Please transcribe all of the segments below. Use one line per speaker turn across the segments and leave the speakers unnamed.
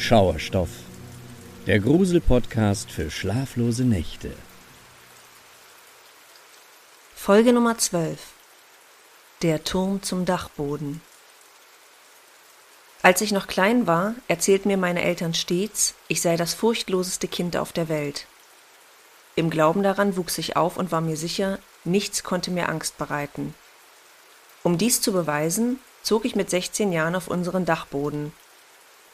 Schauerstoff, der Grusel-Podcast für schlaflose Nächte.
Folge Nummer 12 Der Turm zum Dachboden Als ich noch klein war, erzählten mir meine Eltern stets, ich sei das furchtloseste Kind auf der Welt. Im Glauben daran wuchs ich auf und war mir sicher, nichts konnte mir Angst bereiten. Um dies zu beweisen, zog ich mit 16 Jahren auf unseren Dachboden,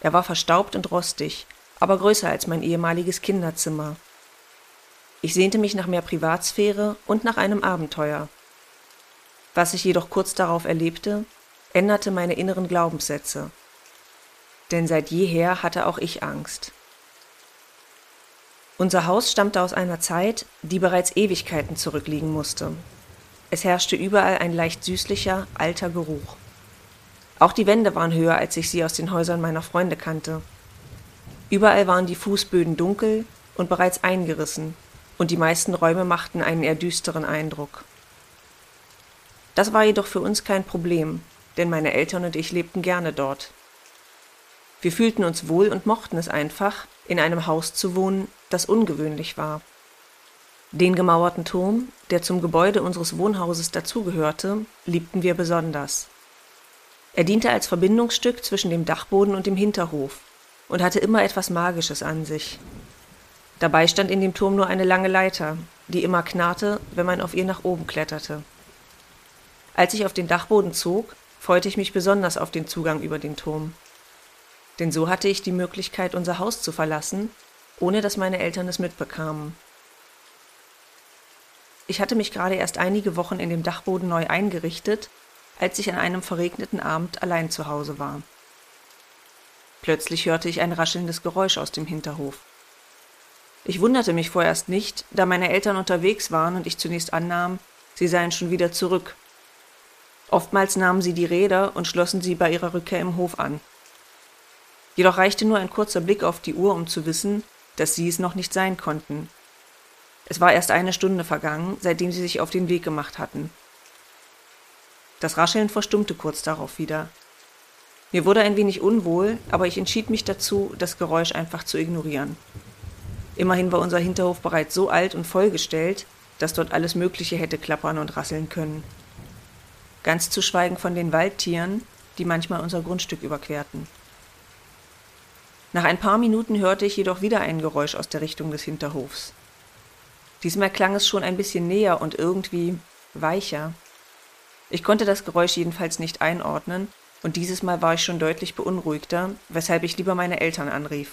er war verstaubt und rostig, aber größer als mein ehemaliges Kinderzimmer. Ich sehnte mich nach mehr Privatsphäre und nach einem Abenteuer. Was ich jedoch kurz darauf erlebte, änderte meine inneren Glaubenssätze. Denn seit jeher hatte auch ich Angst. Unser Haus stammte aus einer Zeit, die bereits Ewigkeiten zurückliegen musste. Es herrschte überall ein leicht süßlicher, alter Geruch. Auch die Wände waren höher, als ich sie aus den Häusern meiner Freunde kannte. Überall waren die Fußböden dunkel und bereits eingerissen, und die meisten Räume machten einen eher düsteren Eindruck. Das war jedoch für uns kein Problem, denn meine Eltern und ich lebten gerne dort. Wir fühlten uns wohl und mochten es einfach, in einem Haus zu wohnen, das ungewöhnlich war. Den gemauerten Turm, der zum Gebäude unseres Wohnhauses dazugehörte, liebten wir besonders. Er diente als Verbindungsstück zwischen dem Dachboden und dem Hinterhof und hatte immer etwas Magisches an sich. Dabei stand in dem Turm nur eine lange Leiter, die immer knarrte, wenn man auf ihr nach oben kletterte. Als ich auf den Dachboden zog, freute ich mich besonders auf den Zugang über den Turm. Denn so hatte ich die Möglichkeit, unser Haus zu verlassen, ohne dass meine Eltern es mitbekamen. Ich hatte mich gerade erst einige Wochen in dem Dachboden neu eingerichtet als ich an einem verregneten Abend allein zu Hause war. Plötzlich hörte ich ein raschelndes Geräusch aus dem Hinterhof. Ich wunderte mich vorerst nicht, da meine Eltern unterwegs waren und ich zunächst annahm, sie seien schon wieder zurück. Oftmals nahmen sie die Räder und schlossen sie bei ihrer Rückkehr im Hof an. Jedoch reichte nur ein kurzer Blick auf die Uhr, um zu wissen, dass sie es noch nicht sein konnten. Es war erst eine Stunde vergangen, seitdem sie sich auf den Weg gemacht hatten. Das Rascheln verstummte kurz darauf wieder. Mir wurde ein wenig unwohl, aber ich entschied mich dazu, das Geräusch einfach zu ignorieren. Immerhin war unser Hinterhof bereits so alt und vollgestellt, dass dort alles Mögliche hätte klappern und rasseln können. Ganz zu schweigen von den Waldtieren, die manchmal unser Grundstück überquerten. Nach ein paar Minuten hörte ich jedoch wieder ein Geräusch aus der Richtung des Hinterhofs. Diesmal klang es schon ein bisschen näher und irgendwie weicher. Ich konnte das Geräusch jedenfalls nicht einordnen, und dieses Mal war ich schon deutlich beunruhigter, weshalb ich lieber meine Eltern anrief.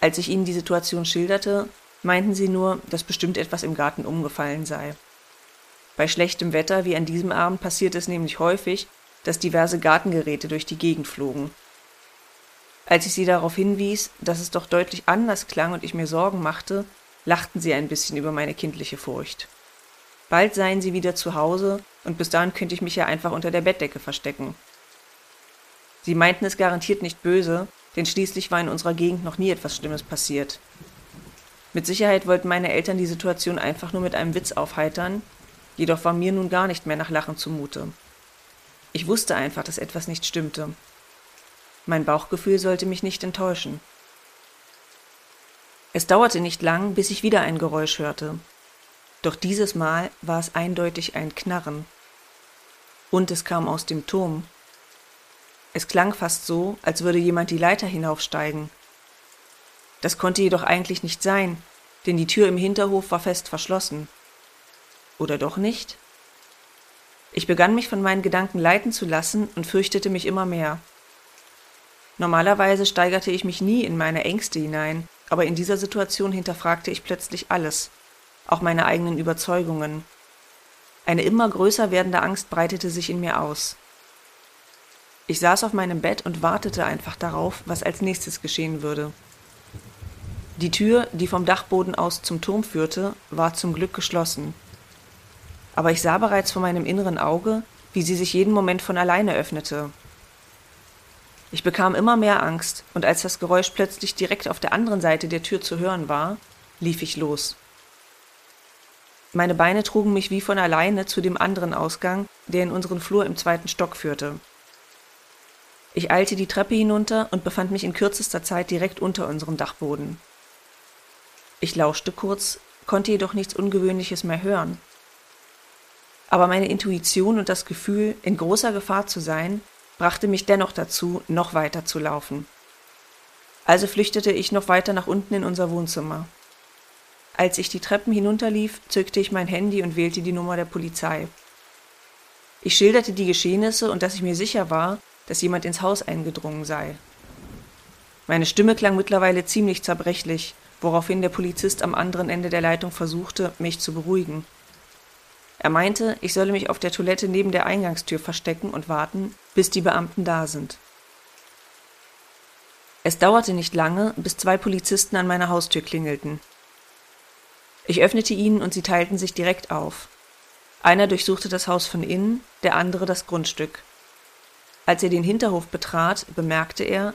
Als ich ihnen die Situation schilderte, meinten sie nur, dass bestimmt etwas im Garten umgefallen sei. Bei schlechtem Wetter wie an diesem Abend passiert es nämlich häufig, dass diverse Gartengeräte durch die Gegend flogen. Als ich sie darauf hinwies, dass es doch deutlich anders klang und ich mir Sorgen machte, lachten sie ein bisschen über meine kindliche Furcht. Bald seien sie wieder zu Hause und bis dahin könnte ich mich ja einfach unter der Bettdecke verstecken. Sie meinten es garantiert nicht böse, denn schließlich war in unserer Gegend noch nie etwas Schlimmes passiert. Mit Sicherheit wollten meine Eltern die Situation einfach nur mit einem Witz aufheitern, jedoch war mir nun gar nicht mehr nach Lachen zumute. Ich wusste einfach, dass etwas nicht stimmte. Mein Bauchgefühl sollte mich nicht enttäuschen. Es dauerte nicht lang, bis ich wieder ein Geräusch hörte, doch dieses Mal war es eindeutig ein Knarren. Und es kam aus dem Turm. Es klang fast so, als würde jemand die Leiter hinaufsteigen. Das konnte jedoch eigentlich nicht sein, denn die Tür im Hinterhof war fest verschlossen. Oder doch nicht? Ich begann mich von meinen Gedanken leiten zu lassen und fürchtete mich immer mehr. Normalerweise steigerte ich mich nie in meine Ängste hinein, aber in dieser Situation hinterfragte ich plötzlich alles auch meine eigenen Überzeugungen. Eine immer größer werdende Angst breitete sich in mir aus. Ich saß auf meinem Bett und wartete einfach darauf, was als nächstes geschehen würde. Die Tür, die vom Dachboden aus zum Turm führte, war zum Glück geschlossen. Aber ich sah bereits vor meinem inneren Auge, wie sie sich jeden Moment von alleine öffnete. Ich bekam immer mehr Angst, und als das Geräusch plötzlich direkt auf der anderen Seite der Tür zu hören war, lief ich los. Meine Beine trugen mich wie von alleine zu dem anderen Ausgang, der in unseren Flur im zweiten Stock führte. Ich eilte die Treppe hinunter und befand mich in kürzester Zeit direkt unter unserem Dachboden. Ich lauschte kurz, konnte jedoch nichts Ungewöhnliches mehr hören. Aber meine Intuition und das Gefühl, in großer Gefahr zu sein, brachte mich dennoch dazu, noch weiter zu laufen. Also flüchtete ich noch weiter nach unten in unser Wohnzimmer. Als ich die Treppen hinunterlief, zückte ich mein Handy und wählte die Nummer der Polizei. Ich schilderte die Geschehnisse und dass ich mir sicher war, dass jemand ins Haus eingedrungen sei. Meine Stimme klang mittlerweile ziemlich zerbrechlich, woraufhin der Polizist am anderen Ende der Leitung versuchte, mich zu beruhigen. Er meinte, ich solle mich auf der Toilette neben der Eingangstür verstecken und warten, bis die Beamten da sind. Es dauerte nicht lange, bis zwei Polizisten an meiner Haustür klingelten. Ich öffnete ihnen und sie teilten sich direkt auf. Einer durchsuchte das Haus von innen, der andere das Grundstück. Als er den Hinterhof betrat, bemerkte er,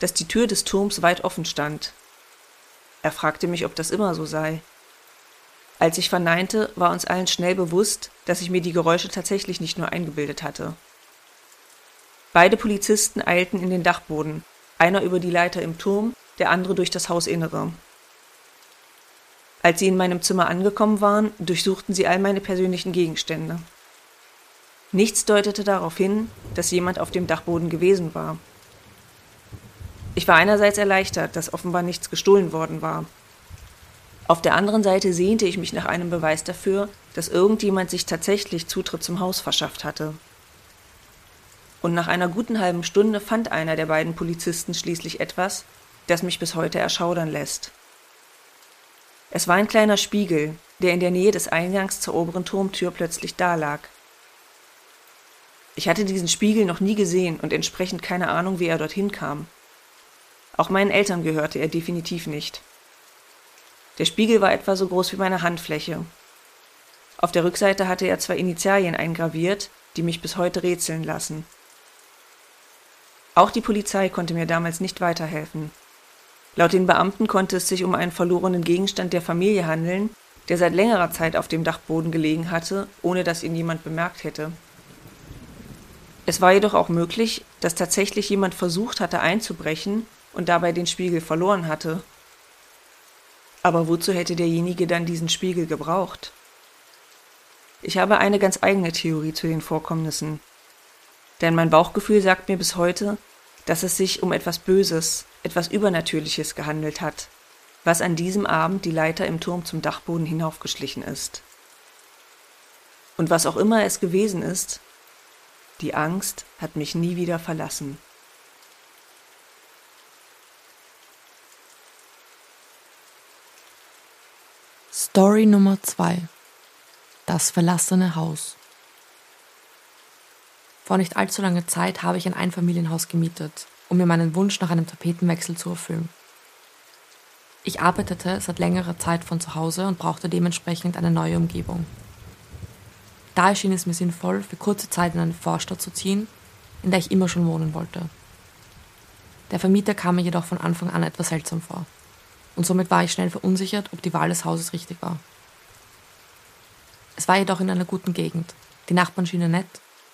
dass die Tür des Turms weit offen stand. Er fragte mich, ob das immer so sei. Als ich verneinte, war uns allen schnell bewusst, dass ich mir die Geräusche tatsächlich nicht nur eingebildet hatte. Beide Polizisten eilten in den Dachboden, einer über die Leiter im Turm, der andere durch das Hausinnere. Als sie in meinem Zimmer angekommen waren, durchsuchten sie all meine persönlichen Gegenstände. Nichts deutete darauf hin, dass jemand auf dem Dachboden gewesen war. Ich war einerseits erleichtert, dass offenbar nichts gestohlen worden war. Auf der anderen Seite sehnte ich mich nach einem Beweis dafür, dass irgendjemand sich tatsächlich Zutritt zum Haus verschafft hatte. Und nach einer guten halben Stunde fand einer der beiden Polizisten schließlich etwas, das mich bis heute erschaudern lässt. Es war ein kleiner Spiegel, der in der Nähe des Eingangs zur oberen Turmtür plötzlich dalag. Ich hatte diesen Spiegel noch nie gesehen und entsprechend keine Ahnung, wie er dorthin kam. Auch meinen Eltern gehörte er definitiv nicht. Der Spiegel war etwa so groß wie meine Handfläche. Auf der Rückseite hatte er zwei Initialien eingraviert, die mich bis heute rätseln lassen. Auch die Polizei konnte mir damals nicht weiterhelfen. Laut den Beamten konnte es sich um einen verlorenen Gegenstand der Familie handeln, der seit längerer Zeit auf dem Dachboden gelegen hatte, ohne dass ihn jemand bemerkt hätte. Es war jedoch auch möglich, dass tatsächlich jemand versucht hatte einzubrechen und dabei den Spiegel verloren hatte aber wozu hätte derjenige dann diesen Spiegel gebraucht? Ich habe eine ganz eigene Theorie zu den Vorkommnissen. Denn mein Bauchgefühl sagt mir bis heute, dass es sich um etwas Böses, etwas Übernatürliches gehandelt hat, was an diesem Abend die Leiter im Turm zum Dachboden hinaufgeschlichen ist. Und was auch immer es gewesen ist, die Angst hat mich nie wieder verlassen.
Story Nummer 2 Das verlassene Haus Vor nicht allzu langer Zeit habe ich ein Einfamilienhaus gemietet, um mir meinen Wunsch nach einem Tapetenwechsel zu erfüllen. Ich arbeitete seit längerer Zeit von zu Hause und brauchte dementsprechend eine neue Umgebung. Da erschien es mir sinnvoll, für kurze Zeit in eine Vorstadt zu ziehen, in der ich immer schon wohnen wollte. Der Vermieter kam mir jedoch von Anfang an etwas seltsam vor und somit war ich schnell verunsichert, ob die Wahl des Hauses richtig war. Es war jedoch in einer guten Gegend, die Nachbarn schienen nett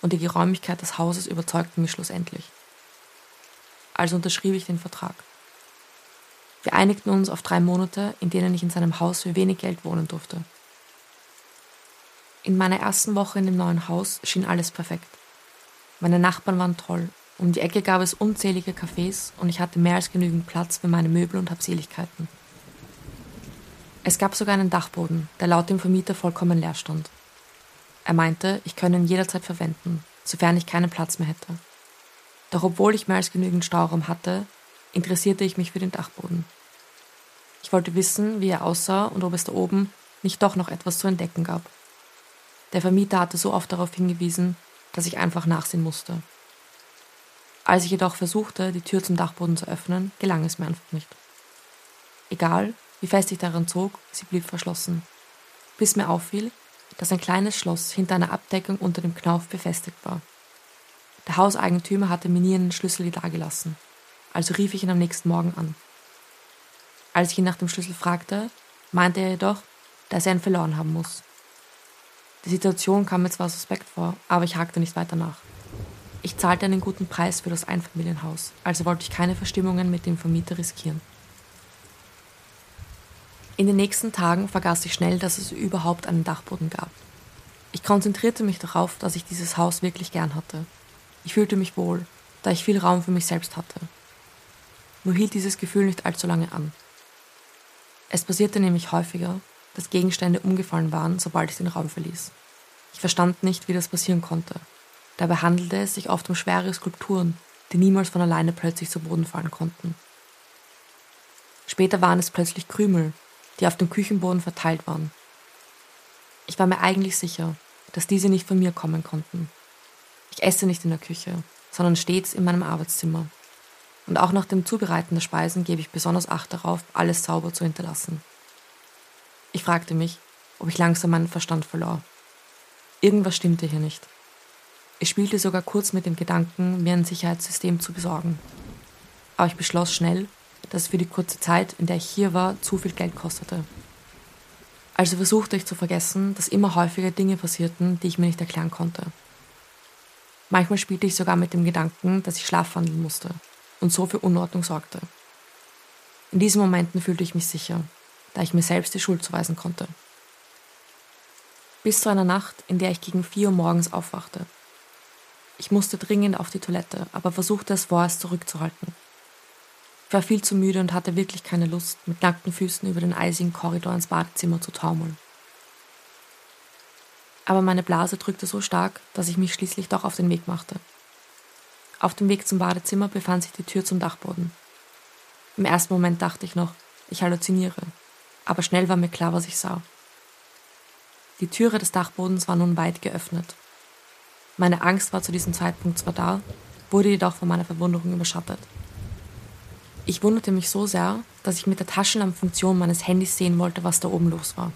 und die Geräumigkeit des Hauses überzeugte mich schlussendlich. Also unterschrieb ich den Vertrag. Wir einigten uns auf drei Monate, in denen ich in seinem Haus für wenig Geld wohnen durfte. In meiner ersten Woche in dem neuen Haus schien alles perfekt. Meine Nachbarn waren toll um die Ecke gab es unzählige Cafés und ich hatte mehr als genügend Platz für meine Möbel und Habseligkeiten. Es gab sogar einen Dachboden, der laut dem Vermieter vollkommen leer stand. Er meinte, ich könne ihn jederzeit verwenden, sofern ich keinen Platz mehr hätte. Doch obwohl ich mehr als genügend Stauraum hatte, interessierte ich mich für den Dachboden. Ich wollte wissen, wie er aussah und ob es da oben nicht doch noch etwas zu entdecken gab. Der Vermieter hatte so oft darauf hingewiesen, dass ich einfach nachsehen musste. Als ich jedoch versuchte, die Tür zum Dachboden zu öffnen, gelang es mir einfach nicht. Egal, wie fest ich daran zog, sie blieb verschlossen. Bis mir auffiel, dass ein kleines Schloss hinter einer Abdeckung unter dem Knauf befestigt war. Der Hauseigentümer hatte mir nie einen Schlüssel dagelassen, also rief ich ihn am nächsten Morgen an. Als ich ihn nach dem Schlüssel fragte, meinte er jedoch, dass er ihn verloren haben muss. Die Situation kam mir zwar suspekt vor, aber ich hakte nicht weiter nach. Ich zahlte einen guten Preis für das Einfamilienhaus, also wollte ich keine Verstimmungen mit dem Vermieter riskieren. In den nächsten Tagen vergaß ich schnell, dass es überhaupt einen Dachboden gab. Ich konzentrierte mich darauf, dass ich dieses Haus wirklich gern hatte. Ich fühlte mich wohl, da ich viel Raum für mich selbst hatte. Nur hielt dieses Gefühl nicht allzu lange an. Es passierte nämlich häufiger, dass Gegenstände umgefallen waren, sobald ich den Raum verließ. Ich verstand nicht, wie das passieren konnte. Dabei handelte es sich oft um schwere Skulpturen, die niemals von alleine plötzlich zu Boden fallen konnten. Später waren es plötzlich Krümel, die auf dem Küchenboden verteilt waren. Ich war mir eigentlich sicher, dass diese nicht von mir kommen konnten. Ich esse nicht in der Küche, sondern stets in meinem Arbeitszimmer. Und auch nach dem Zubereiten der Speisen gebe ich besonders Acht darauf, alles sauber zu hinterlassen. Ich fragte mich, ob ich langsam meinen Verstand verlor. Irgendwas stimmte hier nicht. Ich spielte sogar kurz mit dem Gedanken, mir ein Sicherheitssystem zu besorgen. Aber ich beschloss schnell, dass es für die kurze Zeit, in der ich hier war, zu viel Geld kostete. Also versuchte ich zu vergessen, dass immer häufiger Dinge passierten, die ich mir nicht erklären konnte. Manchmal spielte ich sogar mit dem Gedanken, dass ich schlafwandeln musste und so für Unordnung sorgte. In diesen Momenten fühlte ich mich sicher, da ich mir selbst die Schuld zuweisen konnte. Bis zu einer Nacht, in der ich gegen vier Uhr morgens aufwachte. Ich musste dringend auf die Toilette, aber versuchte es vorerst zurückzuhalten. Ich war viel zu müde und hatte wirklich keine Lust, mit nackten Füßen über den eisigen Korridor ins Badezimmer zu taumeln. Aber meine Blase drückte so stark, dass ich mich schließlich doch auf den Weg machte. Auf dem Weg zum Badezimmer befand sich die Tür zum Dachboden. Im ersten Moment dachte ich noch, ich halluziniere, aber schnell war mir klar, was ich sah. Die Türe des Dachbodens war nun weit geöffnet. Meine Angst war zu diesem Zeitpunkt zwar da, wurde jedoch von meiner Verwunderung überschattet. Ich wunderte mich so sehr, dass ich mit der Taschenlampenfunktion meines Handys sehen wollte, was da oben los war.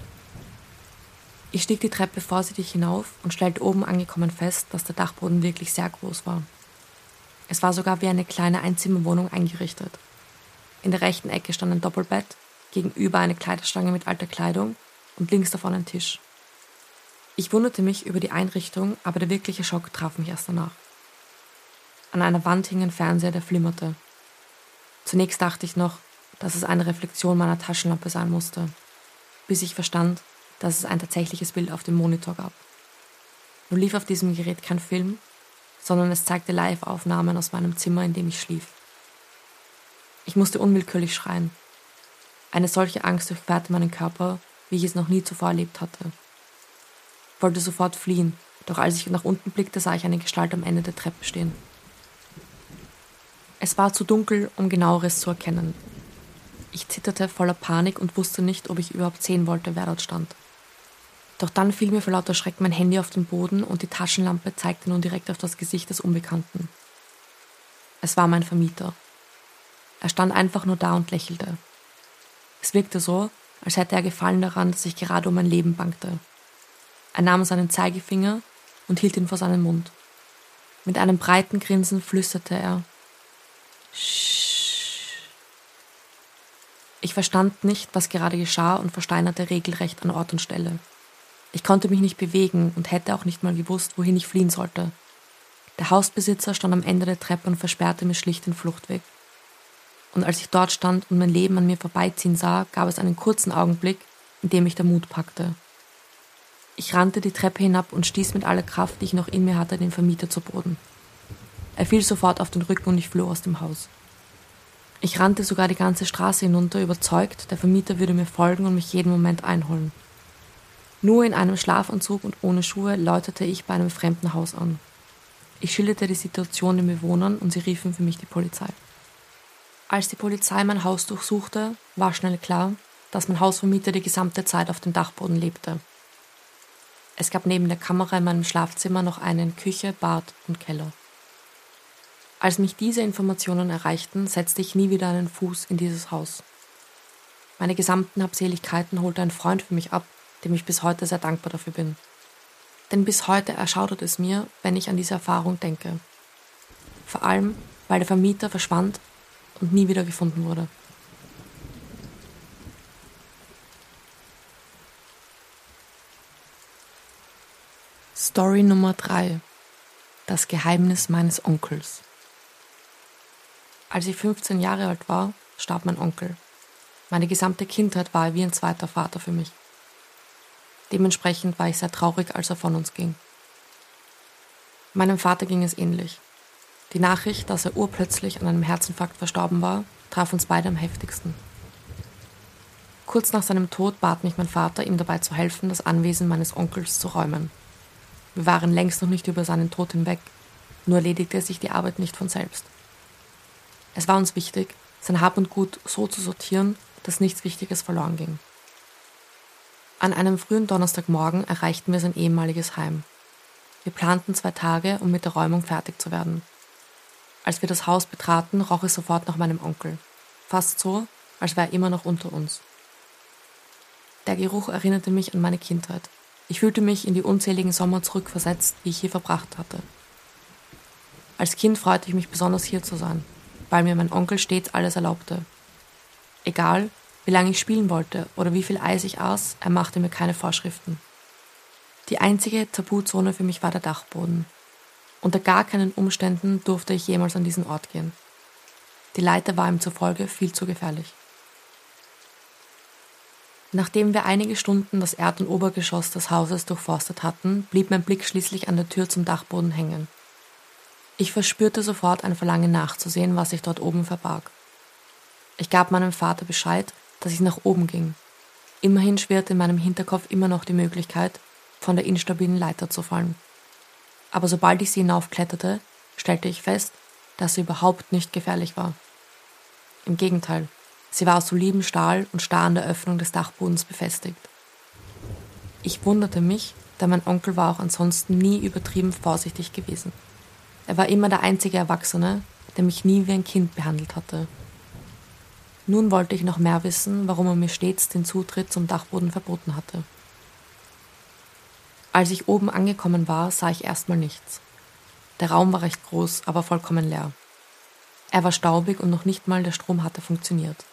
Ich stieg die Treppe vorsichtig hinauf und stellte oben angekommen fest, dass der Dachboden wirklich sehr groß war. Es war sogar wie eine kleine Einzimmerwohnung eingerichtet. In der rechten Ecke stand ein Doppelbett, gegenüber eine Kleiderstange mit alter Kleidung und links davon ein Tisch. Ich wunderte mich über die Einrichtung, aber der wirkliche Schock traf mich erst danach. An einer Wand hing ein Fernseher, der flimmerte. Zunächst dachte ich noch, dass es eine Reflexion meiner Taschenlampe sein musste, bis ich verstand, dass es ein tatsächliches Bild auf dem Monitor gab. Nur lief auf diesem Gerät kein Film, sondern es zeigte Live-Aufnahmen aus meinem Zimmer, in dem ich schlief. Ich musste unwillkürlich schreien. Eine solche Angst durchquerte meinen Körper, wie ich es noch nie zuvor erlebt hatte. Ich wollte sofort fliehen, doch als ich nach unten blickte, sah ich eine Gestalt am Ende der Treppe stehen. Es war zu dunkel, um genaueres zu erkennen. Ich zitterte voller Panik und wusste nicht, ob ich überhaupt sehen wollte, wer dort stand. Doch dann fiel mir vor lauter Schreck mein Handy auf den Boden und die Taschenlampe zeigte nun direkt auf das Gesicht des Unbekannten. Es war mein Vermieter. Er stand einfach nur da und lächelte. Es wirkte so, als hätte er Gefallen daran, dass ich gerade um mein Leben bangte. Er nahm seinen Zeigefinger und hielt ihn vor seinen Mund. Mit einem breiten Grinsen flüsterte er Sch. Ich verstand nicht, was gerade geschah und versteinerte regelrecht an Ort und Stelle. Ich konnte mich nicht bewegen und hätte auch nicht mal gewusst, wohin ich fliehen sollte. Der Hausbesitzer stand am Ende der Treppe und versperrte mir schlicht den Fluchtweg und als ich dort stand und mein Leben an mir vorbeiziehen sah, gab es einen kurzen Augenblick, in dem mich der Mut packte. Ich rannte die Treppe hinab und stieß mit aller Kraft, die ich noch in mir hatte, den Vermieter zu Boden. Er fiel sofort auf den Rücken und ich floh aus dem Haus. Ich rannte sogar die ganze Straße hinunter, überzeugt, der Vermieter würde mir folgen und mich jeden Moment einholen. Nur in einem Schlafanzug und ohne Schuhe läutete ich bei einem fremden Haus an. Ich schilderte die Situation den Bewohnern und sie riefen für mich die Polizei. Als die Polizei mein Haus durchsuchte, war schnell klar, dass mein Hausvermieter die gesamte Zeit auf dem Dachboden lebte. Es gab neben der Kamera in meinem Schlafzimmer noch einen Küche, Bad und Keller. Als mich diese Informationen erreichten, setzte ich nie wieder einen Fuß in dieses Haus. Meine gesamten Habseligkeiten holte ein Freund für mich ab, dem ich bis heute sehr dankbar dafür bin. Denn bis heute erschaudert es mir, wenn ich an diese Erfahrung denke. Vor allem, weil der Vermieter verschwand und nie wieder gefunden wurde. Story Nummer 3 Das Geheimnis meines Onkels. Als ich 15 Jahre alt war, starb mein Onkel. Meine gesamte Kindheit war er wie ein zweiter Vater für mich. Dementsprechend war ich sehr traurig, als er von uns ging. Meinem Vater ging es ähnlich. Die Nachricht, dass er urplötzlich an einem Herzinfarkt verstorben war, traf uns beide am heftigsten. Kurz nach seinem Tod bat mich mein Vater, ihm dabei zu helfen, das Anwesen meines Onkels zu räumen. Wir waren längst noch nicht über seinen Tod hinweg, nur erledigte sich die Arbeit nicht von selbst. Es war uns wichtig, sein Hab und Gut so zu sortieren, dass nichts Wichtiges verloren ging. An einem frühen Donnerstagmorgen erreichten wir sein ehemaliges Heim. Wir planten zwei Tage, um mit der Räumung fertig zu werden. Als wir das Haus betraten, roch es sofort nach meinem Onkel. Fast so, als wäre er immer noch unter uns. Der Geruch erinnerte mich an meine Kindheit. Ich fühlte mich in die unzähligen Sommer zurückversetzt, die ich hier verbracht hatte. Als Kind freute ich mich besonders hier zu sein, weil mir mein Onkel stets alles erlaubte. Egal, wie lange ich spielen wollte oder wie viel Eis ich aß, er machte mir keine Vorschriften. Die einzige Tabuzone für mich war der Dachboden. Unter gar keinen Umständen durfte ich jemals an diesen Ort gehen. Die Leiter war ihm zufolge viel zu gefährlich. Nachdem wir einige Stunden das Erd- und Obergeschoss des Hauses durchforstet hatten, blieb mein Blick schließlich an der Tür zum Dachboden hängen. Ich verspürte sofort ein Verlangen nachzusehen, was sich dort oben verbarg. Ich gab meinem Vater Bescheid, dass ich nach oben ging. Immerhin schwirrte in meinem Hinterkopf immer noch die Möglichkeit, von der instabilen Leiter zu fallen. Aber sobald ich sie hinaufkletterte, stellte ich fest, dass sie überhaupt nicht gefährlich war. Im Gegenteil, Sie war aus solidem Stahl und starr an der Öffnung des Dachbodens befestigt. Ich wunderte mich, da mein Onkel war auch ansonsten nie übertrieben vorsichtig gewesen. Er war immer der einzige Erwachsene, der mich nie wie ein Kind behandelt hatte. Nun wollte ich noch mehr wissen, warum er mir stets den Zutritt zum Dachboden verboten hatte. Als ich oben angekommen war, sah ich erstmal nichts. Der Raum war recht groß, aber vollkommen leer. Er war staubig und noch nicht mal der Strom hatte funktioniert.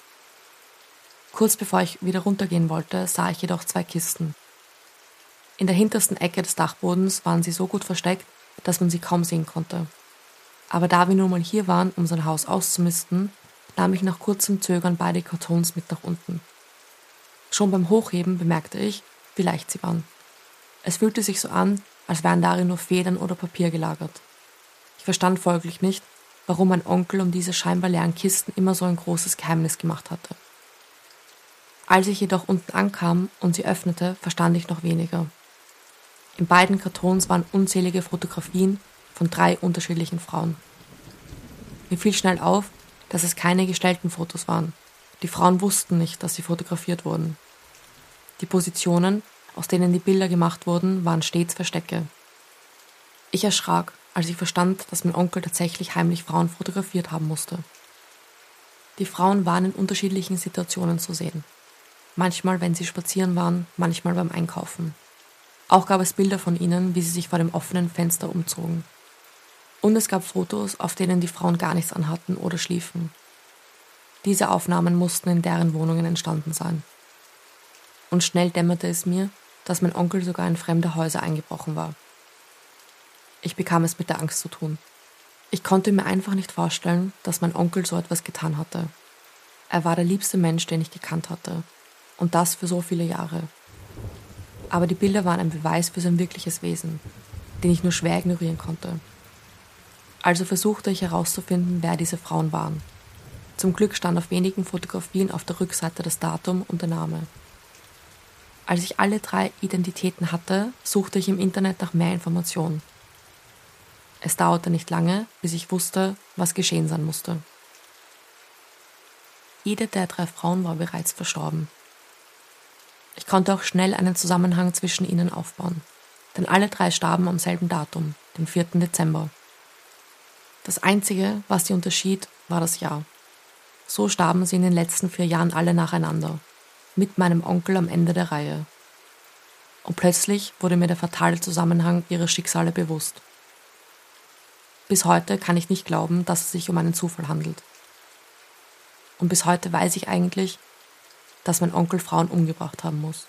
Kurz bevor ich wieder runtergehen wollte, sah ich jedoch zwei Kisten. In der hintersten Ecke des Dachbodens waren sie so gut versteckt, dass man sie kaum sehen konnte. Aber da wir nun mal hier waren, um sein Haus auszumisten, nahm ich nach kurzem Zögern beide Kartons mit nach unten. Schon beim Hochheben bemerkte ich, wie leicht sie waren. Es fühlte sich so an, als wären darin nur Federn oder Papier gelagert. Ich verstand folglich nicht, warum mein Onkel um diese scheinbar leeren Kisten immer so ein großes Geheimnis gemacht hatte. Als ich jedoch unten ankam und sie öffnete, verstand ich noch weniger. In beiden Kartons waren unzählige Fotografien von drei unterschiedlichen Frauen. Mir fiel schnell auf, dass es keine gestellten Fotos waren. Die Frauen wussten nicht, dass sie fotografiert wurden. Die Positionen, aus denen die Bilder gemacht wurden, waren stets Verstecke. Ich erschrak, als ich verstand, dass mein Onkel tatsächlich heimlich Frauen fotografiert haben musste. Die Frauen waren in unterschiedlichen Situationen zu sehen manchmal wenn sie spazieren waren, manchmal beim Einkaufen. Auch gab es Bilder von ihnen, wie sie sich vor dem offenen Fenster umzogen. Und es gab Fotos, auf denen die Frauen gar nichts anhatten oder schliefen. Diese Aufnahmen mussten in deren Wohnungen entstanden sein. Und schnell dämmerte es mir, dass mein Onkel sogar in fremde Häuser eingebrochen war. Ich bekam es mit der Angst zu tun. Ich konnte mir einfach nicht vorstellen, dass mein Onkel so etwas getan hatte. Er war der liebste Mensch, den ich gekannt hatte, und das für so viele Jahre. Aber die Bilder waren ein Beweis für sein wirkliches Wesen, den ich nur schwer ignorieren konnte. Also versuchte ich herauszufinden, wer diese Frauen waren. Zum Glück stand auf wenigen Fotografien auf der Rückseite das Datum und der Name. Als ich alle drei Identitäten hatte, suchte ich im Internet nach mehr Informationen. Es dauerte nicht lange, bis ich wusste, was geschehen sein musste. Jede der drei Frauen war bereits verstorben. Ich konnte auch schnell einen Zusammenhang zwischen ihnen aufbauen, denn alle drei starben am selben Datum, dem 4. Dezember. Das Einzige, was sie unterschied, war das Jahr. So starben sie in den letzten vier Jahren alle nacheinander, mit meinem Onkel am Ende der Reihe. Und plötzlich wurde mir der fatale Zusammenhang ihrer Schicksale bewusst. Bis heute kann ich nicht glauben, dass es sich um einen Zufall handelt. Und bis heute weiß ich eigentlich, dass mein Onkel Frauen umgebracht haben muss.